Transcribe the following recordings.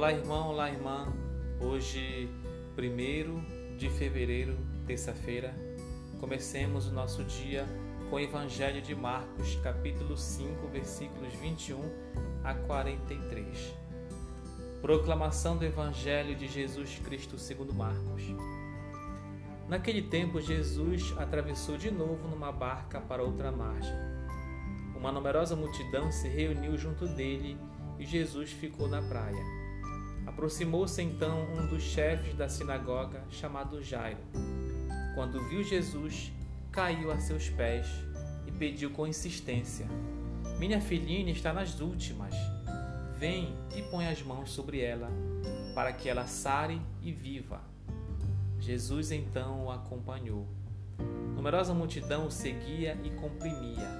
Olá, irmão, olá, irmã. Hoje, 1 de fevereiro, terça-feira, comecemos o nosso dia com o Evangelho de Marcos, capítulo 5, versículos 21 a 43. Proclamação do Evangelho de Jesus Cristo segundo Marcos. Naquele tempo, Jesus atravessou de novo numa barca para outra margem. Uma numerosa multidão se reuniu junto dele e Jesus ficou na praia. Aproximou-se então um dos chefes da sinagoga, chamado Jairo. Quando viu Jesus, caiu a seus pés e pediu com insistência: Minha filhinha está nas últimas. Vem e põe as mãos sobre ela, para que ela sare e viva. Jesus então o acompanhou. Numerosa multidão o seguia e comprimia.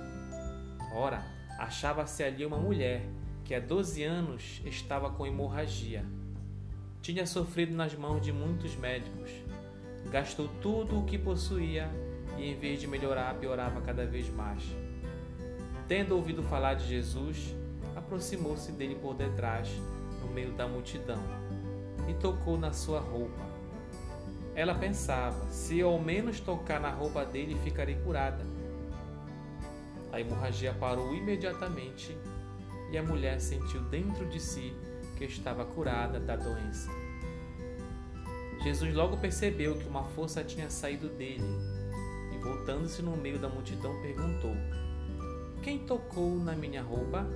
Ora, achava-se ali uma mulher que há doze anos estava com hemorragia. Tinha sofrido nas mãos de muitos médicos. Gastou tudo o que possuía e, em vez de melhorar, piorava cada vez mais. Tendo ouvido falar de Jesus, aproximou-se dele por detrás, no meio da multidão, e tocou na sua roupa. Ela pensava: se ao menos tocar na roupa dele, ficarei curada. A hemorragia parou imediatamente e a mulher sentiu dentro de si que estava curada da doença. Jesus logo percebeu que uma força tinha saído dele e, voltando-se no meio da multidão, perguntou: Quem tocou na minha roupa?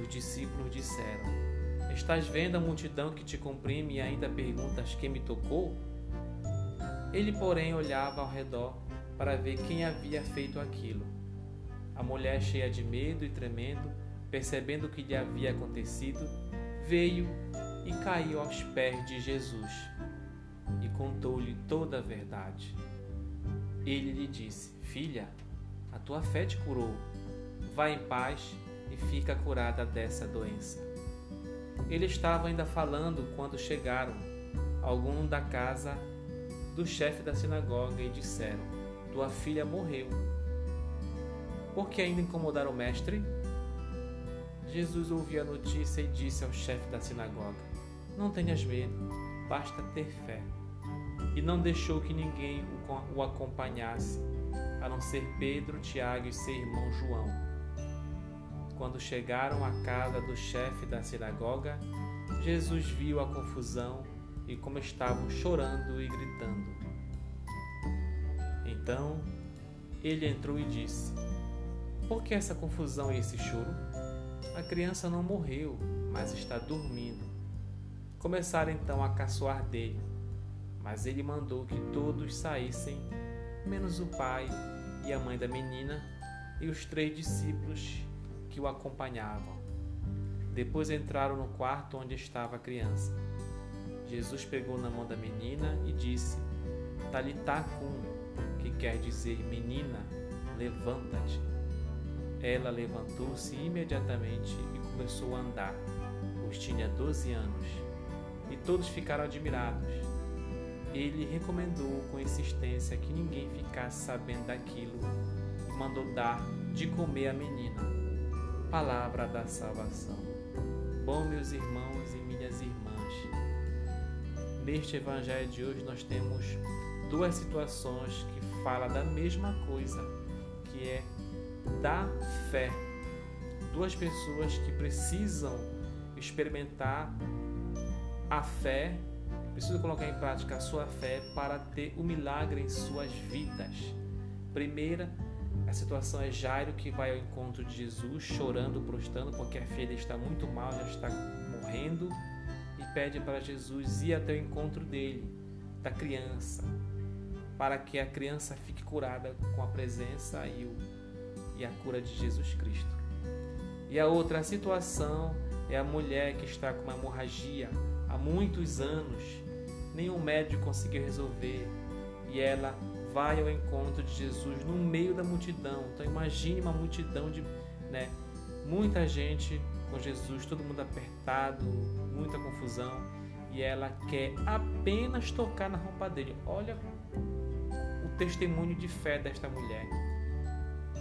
Os discípulos disseram: Estás vendo a multidão que te comprime e ainda perguntas quem me tocou? Ele, porém, olhava ao redor para ver quem havia feito aquilo. A mulher, cheia de medo e tremendo, percebendo o que lhe havia acontecido, veio e caiu aos pés de Jesus e contou-lhe toda a verdade. Ele lhe disse: Filha, a tua fé te curou. Vá em paz e fica curada dessa doença. Ele estava ainda falando quando chegaram alguns da casa do chefe da sinagoga e disseram: Tua filha morreu. Por que ainda incomodar o mestre? Jesus ouviu a notícia e disse ao chefe da sinagoga: Não tenhas medo, basta ter fé. E não deixou que ninguém o acompanhasse, a não ser Pedro, Tiago e seu irmão João. Quando chegaram à casa do chefe da sinagoga, Jesus viu a confusão e como estavam chorando e gritando. Então ele entrou e disse: Por que essa confusão e esse choro? A criança não morreu, mas está dormindo. Começaram então a caçoar dele, mas ele mandou que todos saíssem, menos o pai e a mãe da menina e os três discípulos que o acompanhavam. Depois entraram no quarto onde estava a criança. Jesus pegou na mão da menina e disse: Talitacum, que quer dizer menina, levanta-te. Ela levantou-se imediatamente e começou a andar, pois tinha doze anos, e todos ficaram admirados. Ele recomendou com insistência que ninguém ficasse sabendo daquilo e mandou dar de comer à menina. Palavra da salvação. Bom, meus irmãos e minhas irmãs, neste evangelho de hoje nós temos duas situações que falam da mesma coisa, que é da fé. Duas pessoas que precisam experimentar a fé, precisam colocar em prática a sua fé para ter o um milagre em suas vidas. Primeira, a situação é Jairo que vai ao encontro de Jesus, chorando, prostrando, porque a filha está muito mal, já está morrendo, e pede para Jesus ir até o encontro dele, da criança, para que a criança fique curada com a presença e o e a cura de Jesus Cristo. E a outra situação é a mulher que está com uma hemorragia há muitos anos, nenhum médico conseguiu resolver e ela vai ao encontro de Jesus no meio da multidão. Então imagine uma multidão de, né, muita gente com Jesus, todo mundo apertado, muita confusão, e ela quer apenas tocar na roupa dele. Olha o testemunho de fé desta mulher.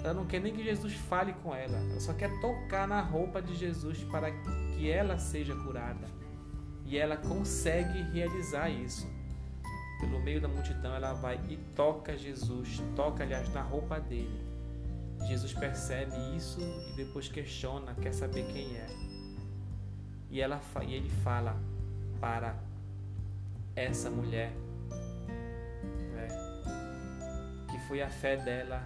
Ela não quer nem que Jesus fale com ela. Ela só quer tocar na roupa de Jesus para que ela seja curada. E ela consegue realizar isso. Pelo meio da multidão, ela vai e toca Jesus, toca, aliás, na roupa dele. Jesus percebe isso e depois questiona, quer saber quem é. E, ela, e ele fala para essa mulher né, que foi a fé dela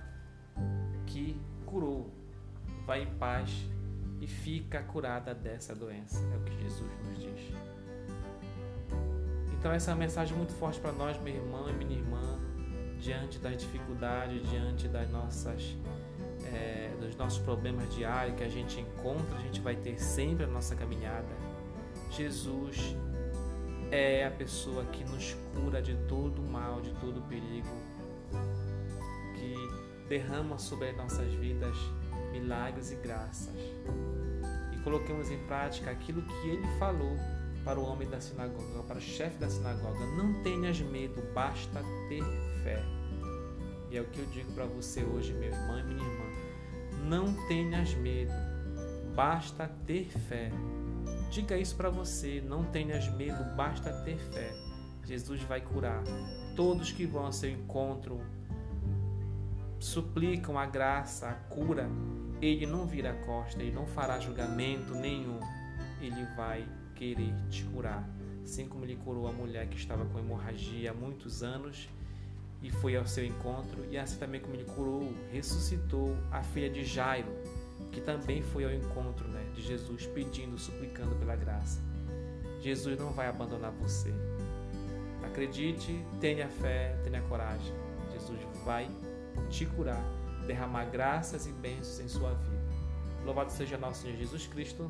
que curou. Vai em paz e fica curada dessa doença. É o que Jesus nos diz. Então essa é uma mensagem muito forte para nós, meu irmão e minha irmã, diante das dificuldades, diante das nossas é, dos nossos problemas diários que a gente encontra, a gente vai ter sempre a nossa caminhada. Jesus é a pessoa que nos cura de todo mal, de todo perigo, que derrama sobre as nossas vidas milagres e graças. E coloquemos em prática aquilo que ele falou para o homem da sinagoga, para o chefe da sinagoga: Não tenhas medo, basta ter fé. E é o que eu digo para você hoje, meu irmão e minha irmã. Não tenhas medo, basta ter fé. Diga isso para você, não tenhas medo, basta ter fé. Jesus vai curar. Todos que vão ao seu encontro suplicam a graça, a cura. Ele não vira a costa, ele não fará julgamento nenhum. Ele vai querer te curar. Assim como ele curou a mulher que estava com hemorragia há muitos anos e foi ao seu encontro, e assim também como ele curou, ressuscitou a filha de Jairo, que também foi ao encontro né, de Jesus, pedindo, suplicando pela graça. Jesus não vai abandonar você. Acredite, tenha fé, tenha coragem. Jesus vai te curar, derramar graças e bênçãos em sua vida. Louvado seja nosso Senhor Jesus Cristo.